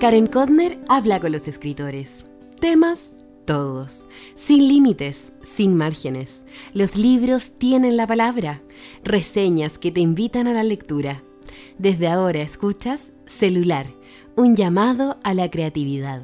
Karen Kodner habla con los escritores. Temas todos, sin límites, sin márgenes. Los libros tienen la palabra, reseñas que te invitan a la lectura. Desde ahora escuchas Celular, un llamado a la creatividad.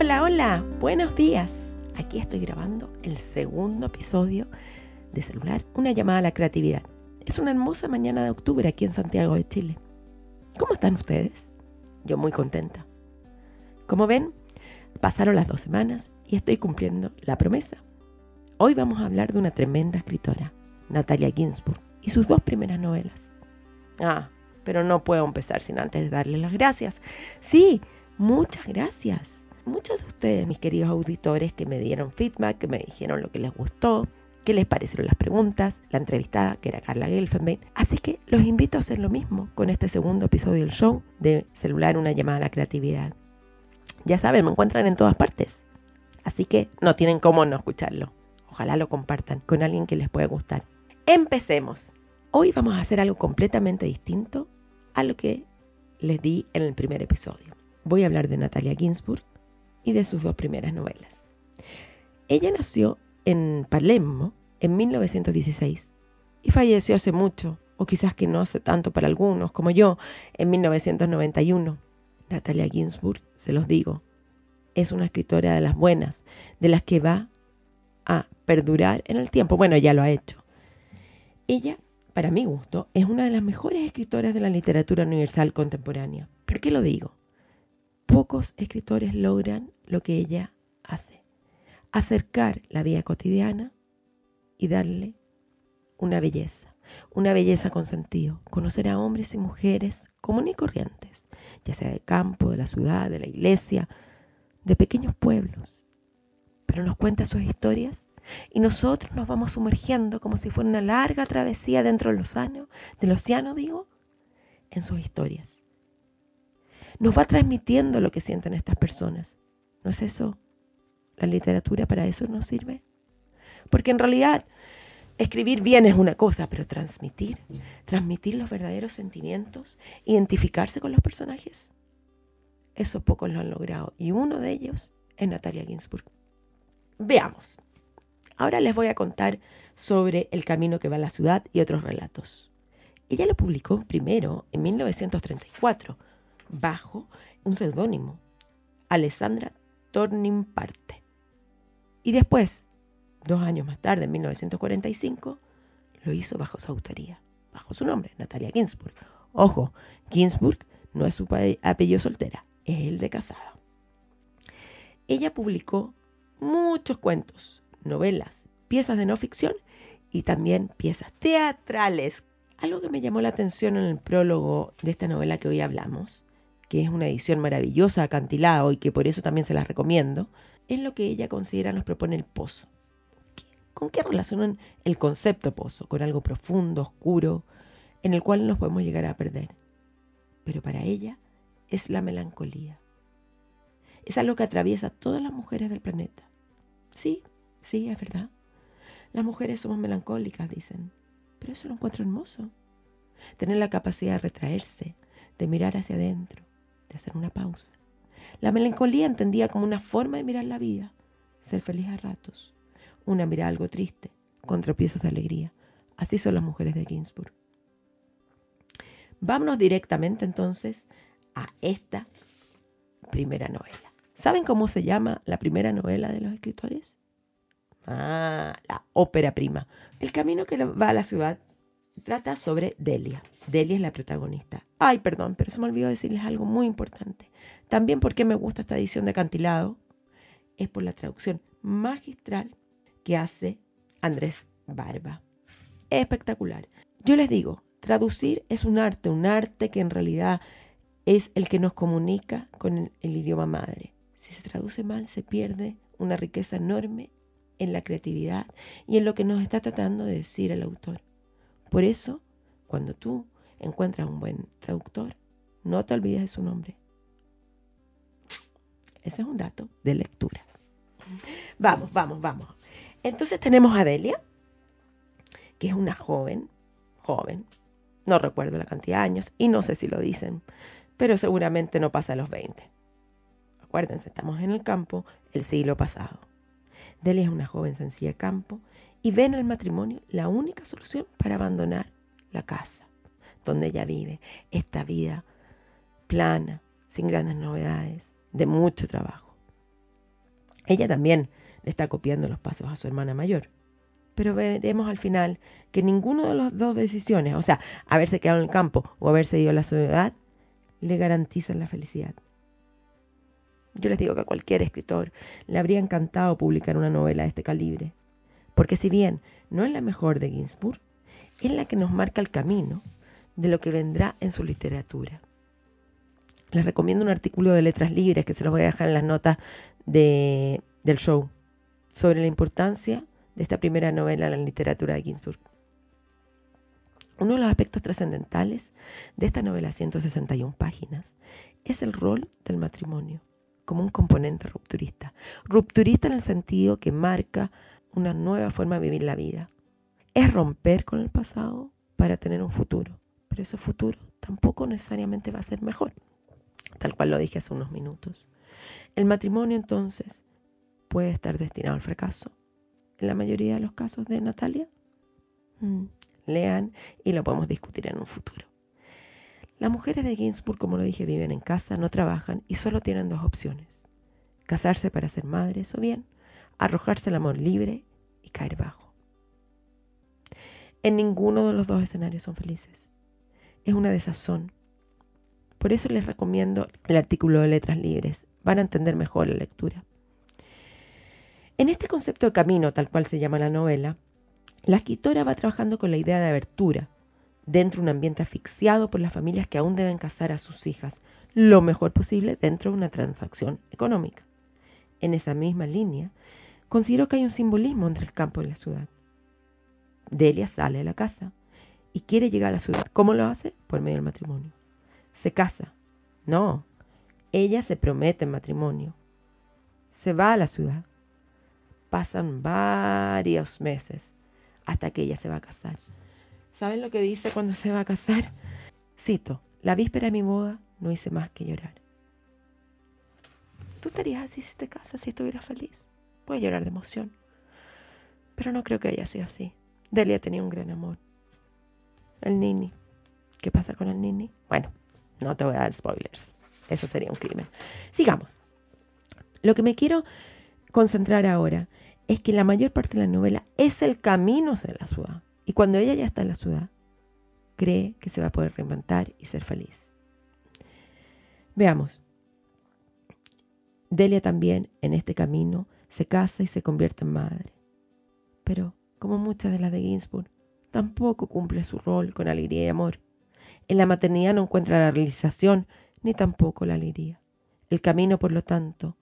Hola, hola, buenos días. Aquí estoy grabando el segundo episodio de Celular, una llamada a la creatividad. Es una hermosa mañana de octubre aquí en Santiago de Chile. ¿Cómo están ustedes? Yo muy contenta. Como ven, pasaron las dos semanas y estoy cumpliendo la promesa. Hoy vamos a hablar de una tremenda escritora, Natalia Ginsburg, y sus dos primeras novelas. Ah, pero no puedo empezar sin antes darle las gracias. Sí, muchas gracias. Muchos de ustedes, mis queridos auditores, que me dieron feedback, que me dijeron lo que les gustó, qué les parecieron las preguntas, la entrevistada, que era Carla Gelfenbein. Así que los invito a hacer lo mismo con este segundo episodio del show de Celular, una llamada a la creatividad. Ya saben, me encuentran en todas partes. Así que no tienen cómo no escucharlo. Ojalá lo compartan con alguien que les pueda gustar. Empecemos. Hoy vamos a hacer algo completamente distinto a lo que les di en el primer episodio. Voy a hablar de Natalia Ginsburg y de sus dos primeras novelas. Ella nació en Palermo en 1916 y falleció hace mucho, o quizás que no hace tanto para algunos, como yo, en 1991. Natalia Ginsburg, se los digo, es una escritora de las buenas, de las que va a perdurar en el tiempo. Bueno, ya lo ha hecho. Ella, para mi gusto, es una de las mejores escritoras de la literatura universal contemporánea. ¿Por qué lo digo? Pocos escritores logran lo que ella hace. Acercar la vida cotidiana y darle una belleza, una belleza con sentido. Conocer a hombres y mujeres comunes y corrientes, ya sea de campo, de la ciudad, de la iglesia, de pequeños pueblos. Pero nos cuenta sus historias y nosotros nos vamos sumergiendo como si fuera una larga travesía dentro del océano, del océano digo, en sus historias. Nos va transmitiendo lo que sienten estas personas. ¿No es eso? La literatura para eso nos sirve. Porque en realidad escribir bien es una cosa, pero transmitir, transmitir los verdaderos sentimientos, identificarse con los personajes, eso pocos lo han logrado. Y uno de ellos es Natalia Ginsburg. Veamos. Ahora les voy a contar sobre el camino que va a la ciudad y otros relatos. Ella lo publicó primero en 1934 bajo un seudónimo, Alessandra Tornimparte. Y después, dos años más tarde, en 1945, lo hizo bajo su autoría, bajo su nombre, Natalia Ginsburg. Ojo, Ginsburg no es su apellido soltera, es el de casada. Ella publicó muchos cuentos, novelas, piezas de no ficción y también piezas teatrales. Algo que me llamó la atención en el prólogo de esta novela que hoy hablamos, que es una edición maravillosa, acantilado y que por eso también se las recomiendo, es lo que ella considera nos propone el pozo. ¿Con qué relacionan el concepto pozo? Con algo profundo, oscuro, en el cual nos podemos llegar a perder. Pero para ella es la melancolía. Es algo que atraviesa todas las mujeres del planeta. Sí, sí, es verdad. Las mujeres somos melancólicas, dicen. Pero eso lo encuentro hermoso. Tener la capacidad de retraerse, de mirar hacia adentro, de hacer una pausa. La melancolía entendía como una forma de mirar la vida, ser feliz a ratos, una mirada algo triste, con tropiezos de alegría. Así son las mujeres de Ginsburg. Vámonos directamente entonces a esta primera novela. ¿Saben cómo se llama la primera novela de los escritores? Ah, la ópera prima. El camino que va a la ciudad trata sobre Delia. Delia es la protagonista. Ay, perdón, pero se me olvidó decirles algo muy importante. También porque me gusta esta edición de Acantilado es por la traducción magistral que hace Andrés Barba. Espectacular. Yo les digo, traducir es un arte, un arte que en realidad es el que nos comunica con el, el idioma madre. Si se traduce mal, se pierde una riqueza enorme en la creatividad y en lo que nos está tratando de decir el autor. Por eso, cuando tú encuentras un buen traductor, no te olvides de su nombre. Ese es un dato de lectura. Vamos, vamos, vamos. Entonces tenemos a Delia, que es una joven, joven. No recuerdo la cantidad de años y no sé si lo dicen, pero seguramente no pasa a los 20. Acuérdense, estamos en el campo el siglo pasado. Delia es una joven sencilla de campo y ve en el matrimonio la única solución para abandonar la casa donde ella vive, esta vida plana, sin grandes novedades, de mucho trabajo. Ella también está copiando los pasos a su hermana mayor. Pero veremos al final que ninguno de las dos decisiones, o sea, haberse quedado en el campo o haberse ido a la ciudad, le garantizan la felicidad. Yo les digo que a cualquier escritor le habría encantado publicar una novela de este calibre, porque si bien no es la mejor de Ginsburg, es la que nos marca el camino de lo que vendrá en su literatura. Les recomiendo un artículo de Letras Libres que se los voy a dejar en las notas de, del show sobre la importancia de esta primera novela en la literatura de Ginsburg. Uno de los aspectos trascendentales de esta novela, 161 páginas, es el rol del matrimonio como un componente rupturista. Rupturista en el sentido que marca una nueva forma de vivir la vida. Es romper con el pasado para tener un futuro, pero ese futuro tampoco necesariamente va a ser mejor, tal cual lo dije hace unos minutos. El matrimonio entonces puede estar destinado al fracaso. En la mayoría de los casos de Natalia, mm, lean y lo podemos discutir en un futuro. Las mujeres de Ginsburg, como lo dije, viven en casa, no trabajan y solo tienen dos opciones. Casarse para ser madres o bien arrojarse al amor libre y caer bajo. En ninguno de los dos escenarios son felices. Es una desazón. Por eso les recomiendo el artículo de Letras Libres. Van a entender mejor la lectura. En este concepto de camino, tal cual se llama la novela, la escritora va trabajando con la idea de abertura, dentro de un ambiente asfixiado por las familias que aún deben casar a sus hijas lo mejor posible dentro de una transacción económica. En esa misma línea, considero que hay un simbolismo entre el campo y la ciudad. Delia sale de la casa y quiere llegar a la ciudad. ¿Cómo lo hace? Por medio del matrimonio. Se casa. No, ella se promete en matrimonio. Se va a la ciudad. Pasan varios meses hasta que ella se va a casar. ¿Saben lo que dice cuando se va a casar? Cito, la víspera de mi boda no hice más que llorar. ¿Tú estarías así si te casas, si estuvieras feliz? Puedes llorar de emoción. Pero no creo que haya sido así. Delia tenía un gran amor. El Nini. ¿Qué pasa con el Nini? Bueno, no te voy a dar spoilers. Eso sería un crimen. Sigamos. Lo que me quiero concentrar ahora es que la mayor parte de la novela es el camino hacia la ciudad. Y cuando ella ya está en la ciudad, cree que se va a poder reinventar y ser feliz. Veamos. Delia también en este camino se casa y se convierte en madre. Pero, como muchas de las de Ginsburg, tampoco cumple su rol con alegría y amor. En la maternidad no encuentra la realización ni tampoco la alegría. El camino, por lo tanto,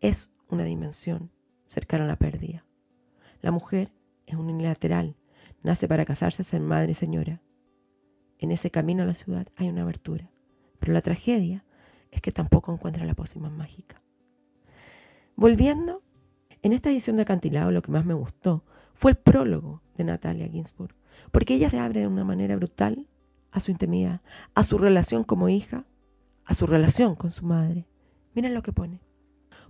es una dimensión cercana a la pérdida. La mujer es unilateral, Nace para casarse, ser madre y señora. En ese camino a la ciudad hay una abertura, pero la tragedia es que tampoco encuentra la pócima mágica. Volviendo, en esta edición de Acantilado lo que más me gustó fue el prólogo de Natalia Ginsburg, porque ella se abre de una manera brutal a su intimidad, a su relación como hija, a su relación con su madre. Miren lo que pone.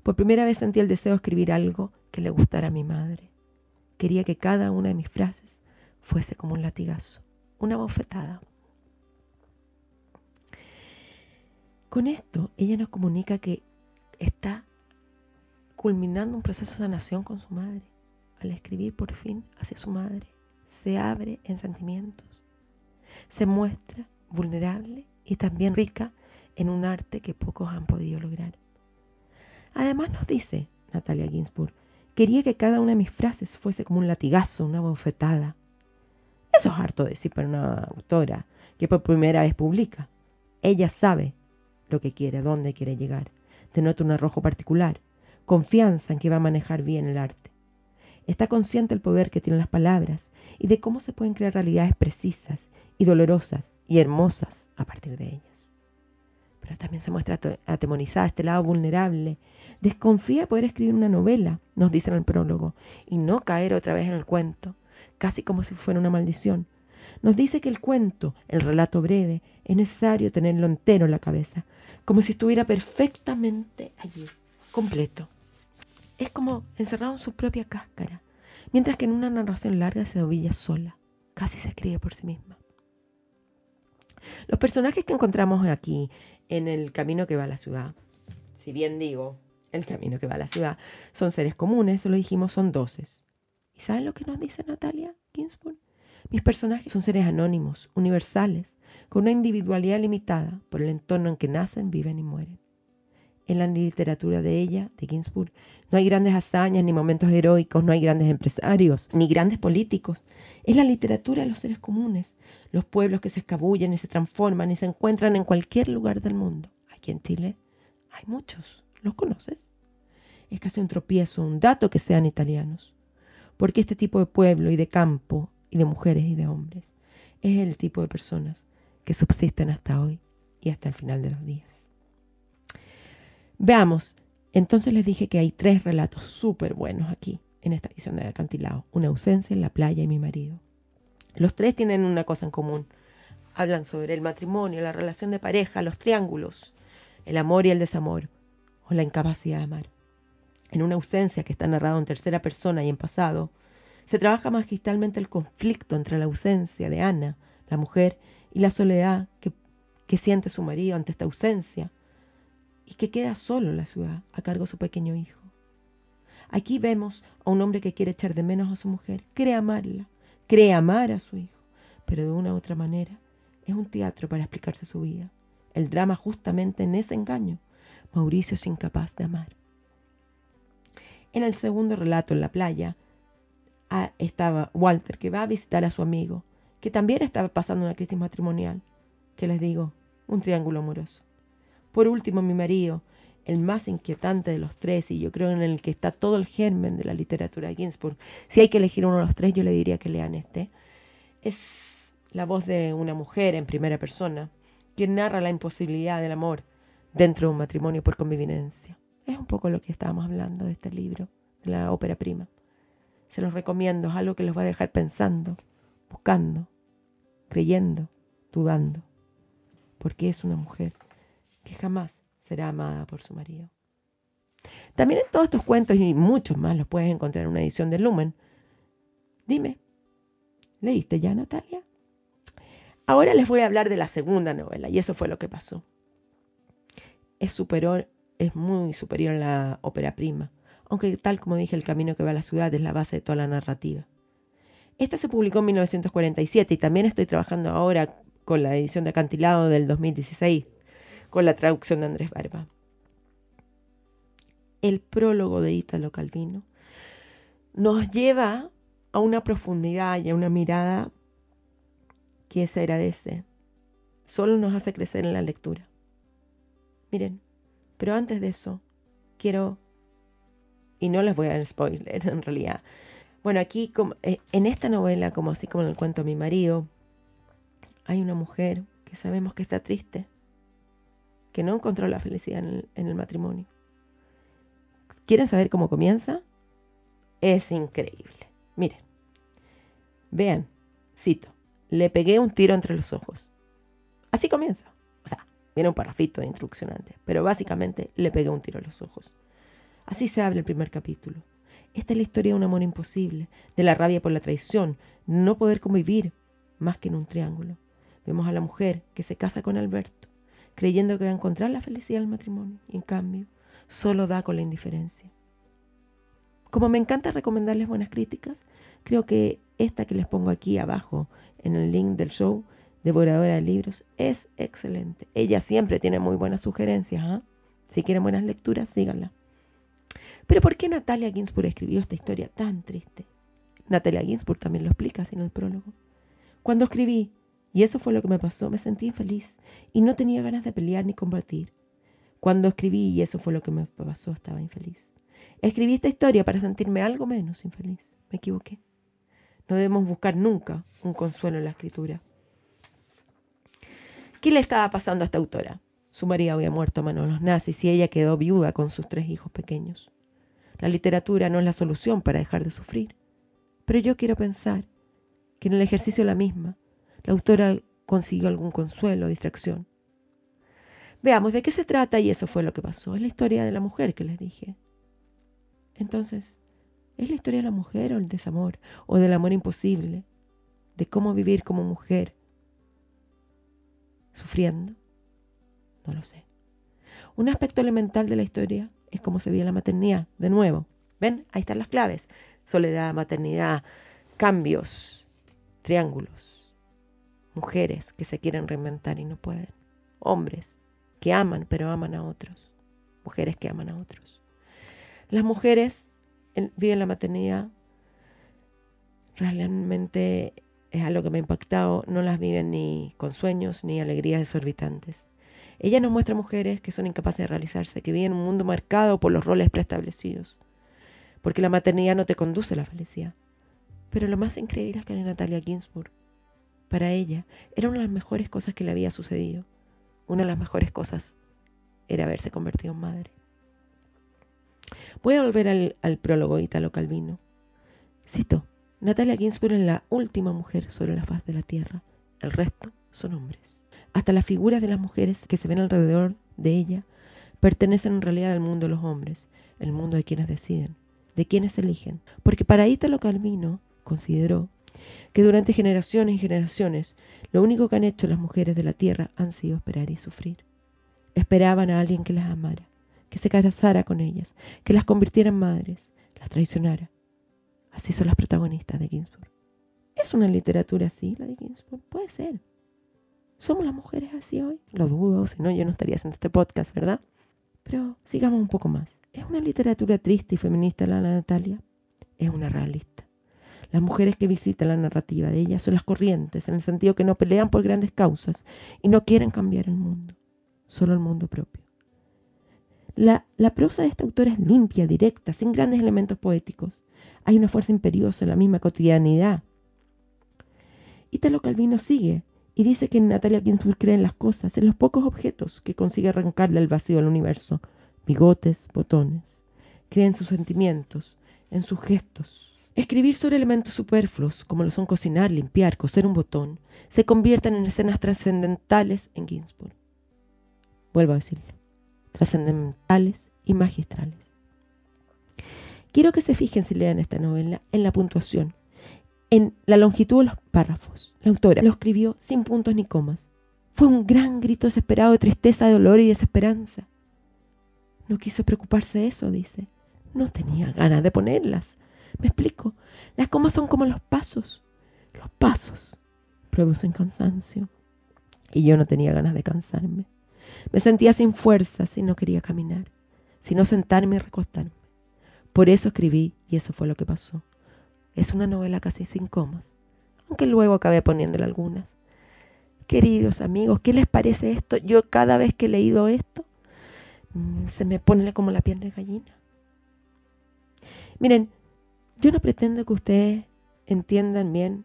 Por primera vez sentí el deseo de escribir algo que le gustara a mi madre. Quería que cada una de mis frases fuese como un latigazo, una bofetada. Con esto, ella nos comunica que está culminando un proceso de sanación con su madre. Al escribir por fin hacia su madre, se abre en sentimientos, se muestra vulnerable y también rica en un arte que pocos han podido lograr. Además nos dice Natalia Ginsburg, quería que cada una de mis frases fuese como un latigazo, una bofetada, eso es harto decir para una autora que por primera vez publica. Ella sabe lo que quiere, dónde quiere llegar. Denota un arrojo particular, confianza en que va a manejar bien el arte. Está consciente del poder que tienen las palabras y de cómo se pueden crear realidades precisas y dolorosas y hermosas a partir de ellas. Pero también se muestra atemorizada, este lado vulnerable. Desconfía de poder escribir una novela, nos dice en el prólogo, y no caer otra vez en el cuento casi como si fuera una maldición. nos dice que el cuento, el relato breve, es necesario tenerlo entero en la cabeza, como si estuviera perfectamente allí, completo. Es como encerrado en su propia cáscara, mientras que en una narración larga se dobilla sola, casi se escribe por sí misma. Los personajes que encontramos aquí en el camino que va a la ciudad, si bien digo el camino que va a la ciudad, son seres comunes, eso lo dijimos, son doces. ¿Y saben lo que nos dice Natalia Ginsburg? Mis personajes son seres anónimos, universales, con una individualidad limitada por el entorno en que nacen, viven y mueren. En la literatura de ella, de Ginsburg, no hay grandes hazañas ni momentos heroicos, no hay grandes empresarios ni grandes políticos. Es la literatura de los seres comunes, los pueblos que se escabullen y se transforman y se encuentran en cualquier lugar del mundo. Aquí en Chile hay muchos. ¿Los conoces? Es casi un tropiezo, un dato que sean italianos. Porque este tipo de pueblo y de campo y de mujeres y de hombres es el tipo de personas que subsisten hasta hoy y hasta el final de los días. Veamos, entonces les dije que hay tres relatos súper buenos aquí en esta edición de Acantilado. Una ausencia en la playa y mi marido. Los tres tienen una cosa en común. Hablan sobre el matrimonio, la relación de pareja, los triángulos, el amor y el desamor, o la incapacidad de amar. En una ausencia que está narrada en tercera persona y en pasado, se trabaja magistralmente el conflicto entre la ausencia de Ana, la mujer, y la soledad que siente su marido ante esta ausencia, y que queda solo en la ciudad a cargo de su pequeño hijo. Aquí vemos a un hombre que quiere echar de menos a su mujer, quiere amarla, cree amar a su hijo, pero de una u otra manera es un teatro para explicarse su vida. El drama justamente en ese engaño. Mauricio es incapaz de amar. En el segundo relato, en la playa, ah, estaba Walter, que va a visitar a su amigo, que también estaba pasando una crisis matrimonial. que les digo? Un triángulo amoroso. Por último, mi marido, el más inquietante de los tres, y yo creo en el que está todo el germen de la literatura de Ginsburg. Si hay que elegir uno de los tres, yo le diría que lean este. Es la voz de una mujer en primera persona, quien narra la imposibilidad del amor dentro de un matrimonio por convivencia. Es un poco lo que estábamos hablando de este libro, de la ópera prima. Se los recomiendo, es algo que los va a dejar pensando, buscando, creyendo, dudando, porque es una mujer jamás será amada por su marido. También en todos estos cuentos y muchos más los puedes encontrar en una edición de Lumen. Dime, ¿leíste ya, Natalia? Ahora les voy a hablar de la segunda novela y eso fue lo que pasó. Es superior, es muy superior a la ópera prima, aunque tal como dije, El camino que va a la ciudad es la base de toda la narrativa. Esta se publicó en 1947 y también estoy trabajando ahora con la edición de Acantilado del 2016, con la traducción de Andrés Barba. El prólogo de Ítalo Calvino nos lleva a una profundidad y a una mirada que se agradece. Solo nos hace crecer en la lectura. Miren, pero antes de eso, quiero, y no les voy a dar spoiler en realidad, bueno, aquí como, eh, en esta novela, como así como en el cuento Mi marido, hay una mujer que sabemos que está triste, que no encontró la felicidad en el, matrimonio. ¿Quieren saber cómo comienza? Es increíble. Miren, vean, cito le pegué un tiro entre los ojos. Así comienza. O sea, viene un parrafito de instrucción antes, pero básicamente le pegué un tiro a los ojos. Así se abre el primer capítulo. Esta es la historia de un amor imposible, de la rabia por la traición, no poder convivir más que en un triángulo. Vemos a la mujer que se casa con Alberto, creyendo que va a encontrar la felicidad del matrimonio, y en cambio, solo da con la indiferencia. Como me encanta recomendarles buenas críticas, creo que esta que les pongo aquí abajo en el link del show, Devoradora de Libros, es excelente. Ella siempre tiene muy buenas sugerencias. ¿ah? Si quieren buenas lecturas, síganla. Pero ¿por qué Natalia Ginsburg escribió esta historia tan triste? Natalia Ginsburg también lo explica así en el prólogo. Cuando escribí, y eso fue lo que me pasó, me sentí infeliz y no tenía ganas de pelear ni combatir. Cuando escribí, y eso fue lo que me pasó, estaba infeliz. Escribí esta historia para sentirme algo menos infeliz. Me equivoqué. No debemos buscar nunca un consuelo en la escritura. ¿Qué le estaba pasando a esta autora? Su marido había muerto a manos de los nazis y ella quedó viuda con sus tres hijos pequeños. La literatura no es la solución para dejar de sufrir, pero yo quiero pensar que en el ejercicio de la misma la autora consiguió algún consuelo o distracción. Veamos de qué se trata y eso fue lo que pasó. Es la historia de la mujer que les dije. Entonces, ¿es la historia de la mujer o el desamor o del amor imposible? De cómo vivir como mujer sufriendo. No lo sé. Un aspecto elemental de la historia es cómo se vive la maternidad. De nuevo, ¿ven? Ahí están las claves. Soledad, maternidad, cambios, triángulos. Mujeres que se quieren reinventar y no pueden. Hombres que aman pero aman a otros. Mujeres que aman a otros. Las mujeres viven la maternidad. Realmente es algo que me ha impactado. No las viven ni con sueños ni alegrías desorbitantes. Ella nos muestra mujeres que son incapaces de realizarse, que viven un mundo marcado por los roles preestablecidos. Porque la maternidad no te conduce a la felicidad. Pero lo más increíble es que Natalia Ginsburg, para ella, era una de las mejores cosas que le había sucedido. Una de las mejores cosas era haberse convertido en madre. Voy a volver al, al prólogo Italo Calvino. Cito, Natalia Ginsburg es la última mujer sobre la faz de la tierra. El resto son hombres. Hasta las figuras de las mujeres que se ven alrededor de ella pertenecen en realidad al mundo de los hombres, el mundo de quienes deciden, de quienes eligen. Porque para Ítalo Calvino consideró que durante generaciones y generaciones lo único que han hecho las mujeres de la tierra han sido esperar y sufrir. Esperaban a alguien que las amara, que se casara con ellas, que las convirtiera en madres, las traicionara. Así son las protagonistas de Ginsburg. ¿Es una literatura así la de Ginsburg? Puede ser. ¿Somos las mujeres así hoy? Lo dudo, si no yo no estaría haciendo este podcast, ¿verdad? Pero sigamos un poco más. ¿Es una literatura triste y feminista la Natalia? Es una realista. Las mujeres que visitan la narrativa de ella son las corrientes, en el sentido que no pelean por grandes causas y no quieren cambiar el mundo, solo el mundo propio. La, la prosa de esta autora es limpia, directa, sin grandes elementos poéticos. Hay una fuerza imperiosa en la misma cotidianidad. Italo Calvino sigue y dice que Natalia Ginsburg cree en las cosas, en los pocos objetos que consigue arrancarle el vacío al universo. Bigotes, botones. Cree en sus sentimientos, en sus gestos. Escribir sobre elementos superfluos, como lo son cocinar, limpiar, coser un botón, se convierten en escenas trascendentales en Ginsburg. Vuelvo a decirlo. Trascendentales y magistrales. Quiero que se fijen si lean esta novela en la puntuación, en la longitud de los párrafos. La autora lo escribió sin puntos ni comas. Fue un gran grito desesperado de tristeza, de dolor y desesperanza. No quiso preocuparse de eso, dice. No tenía ganas de ponerlas. Me explico. Las comas son como los pasos. Los pasos producen cansancio. Y yo no tenía ganas de cansarme. Me sentía sin fuerzas y no quería caminar, sino sentarme y recostarme. Por eso escribí y eso fue lo que pasó. Es una novela casi sin comas, aunque luego acabé poniéndole algunas. Queridos amigos, ¿qué les parece esto? Yo cada vez que he leído esto, mm, se me pone como la piel de gallina. Miren, yo no pretendo que ustedes entiendan bien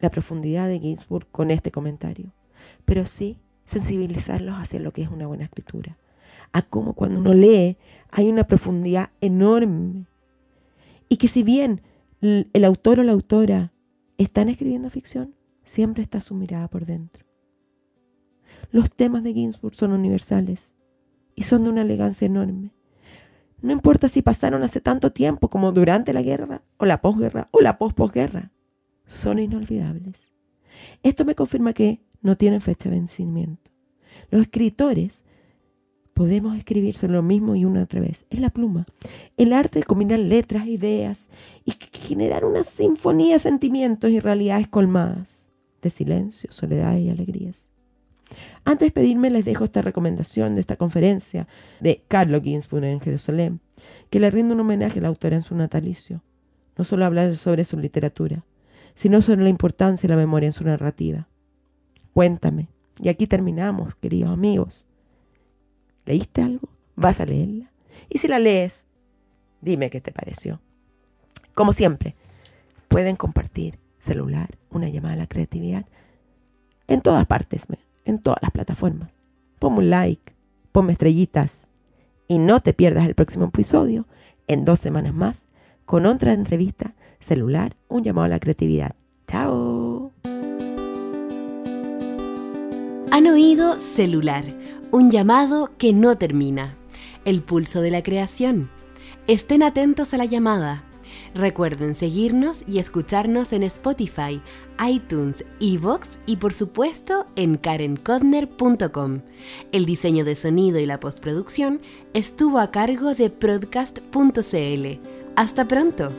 la profundidad de Ginsburg con este comentario, pero sí sensibilizarlos hacia lo que es una buena escritura, a cómo cuando uno lee hay una profundidad enorme y que si bien el autor o la autora están escribiendo ficción, siempre está su mirada por dentro. Los temas de Ginsburg son universales y son de una elegancia enorme. No importa si pasaron hace tanto tiempo como durante la guerra o la posguerra o la posposguerra, son inolvidables. Esto me confirma que no tienen fecha de vencimiento. Los escritores podemos escribir sobre lo mismo y una otra vez. Es la pluma. El arte de combinar letras, ideas y generar una sinfonía de sentimientos y realidades colmadas de silencio, soledad y alegrías. Antes de despedirme les dejo esta recomendación de esta conferencia de Carlo Ginsburg en Jerusalén, que le rinde un homenaje a la autora en su natalicio. No solo hablar sobre su literatura, sino sobre la importancia de la memoria en su narrativa. Cuéntame. Y aquí terminamos, queridos amigos. ¿Leíste algo? ¿Vas a leerla? Y si la lees, dime qué te pareció. Como siempre, pueden compartir celular, una llamada a la creatividad en todas partes, en todas las plataformas. Ponme un like, ponme estrellitas y no te pierdas el próximo episodio en dos semanas más con otra entrevista celular, un llamado a la creatividad. ¡Chao! Han oído celular, un llamado que no termina, el pulso de la creación. Estén atentos a la llamada. Recuerden seguirnos y escucharnos en Spotify, iTunes, Evox y por supuesto en karencodner.com. El diseño de sonido y la postproducción estuvo a cargo de Broadcast.cl. Hasta pronto.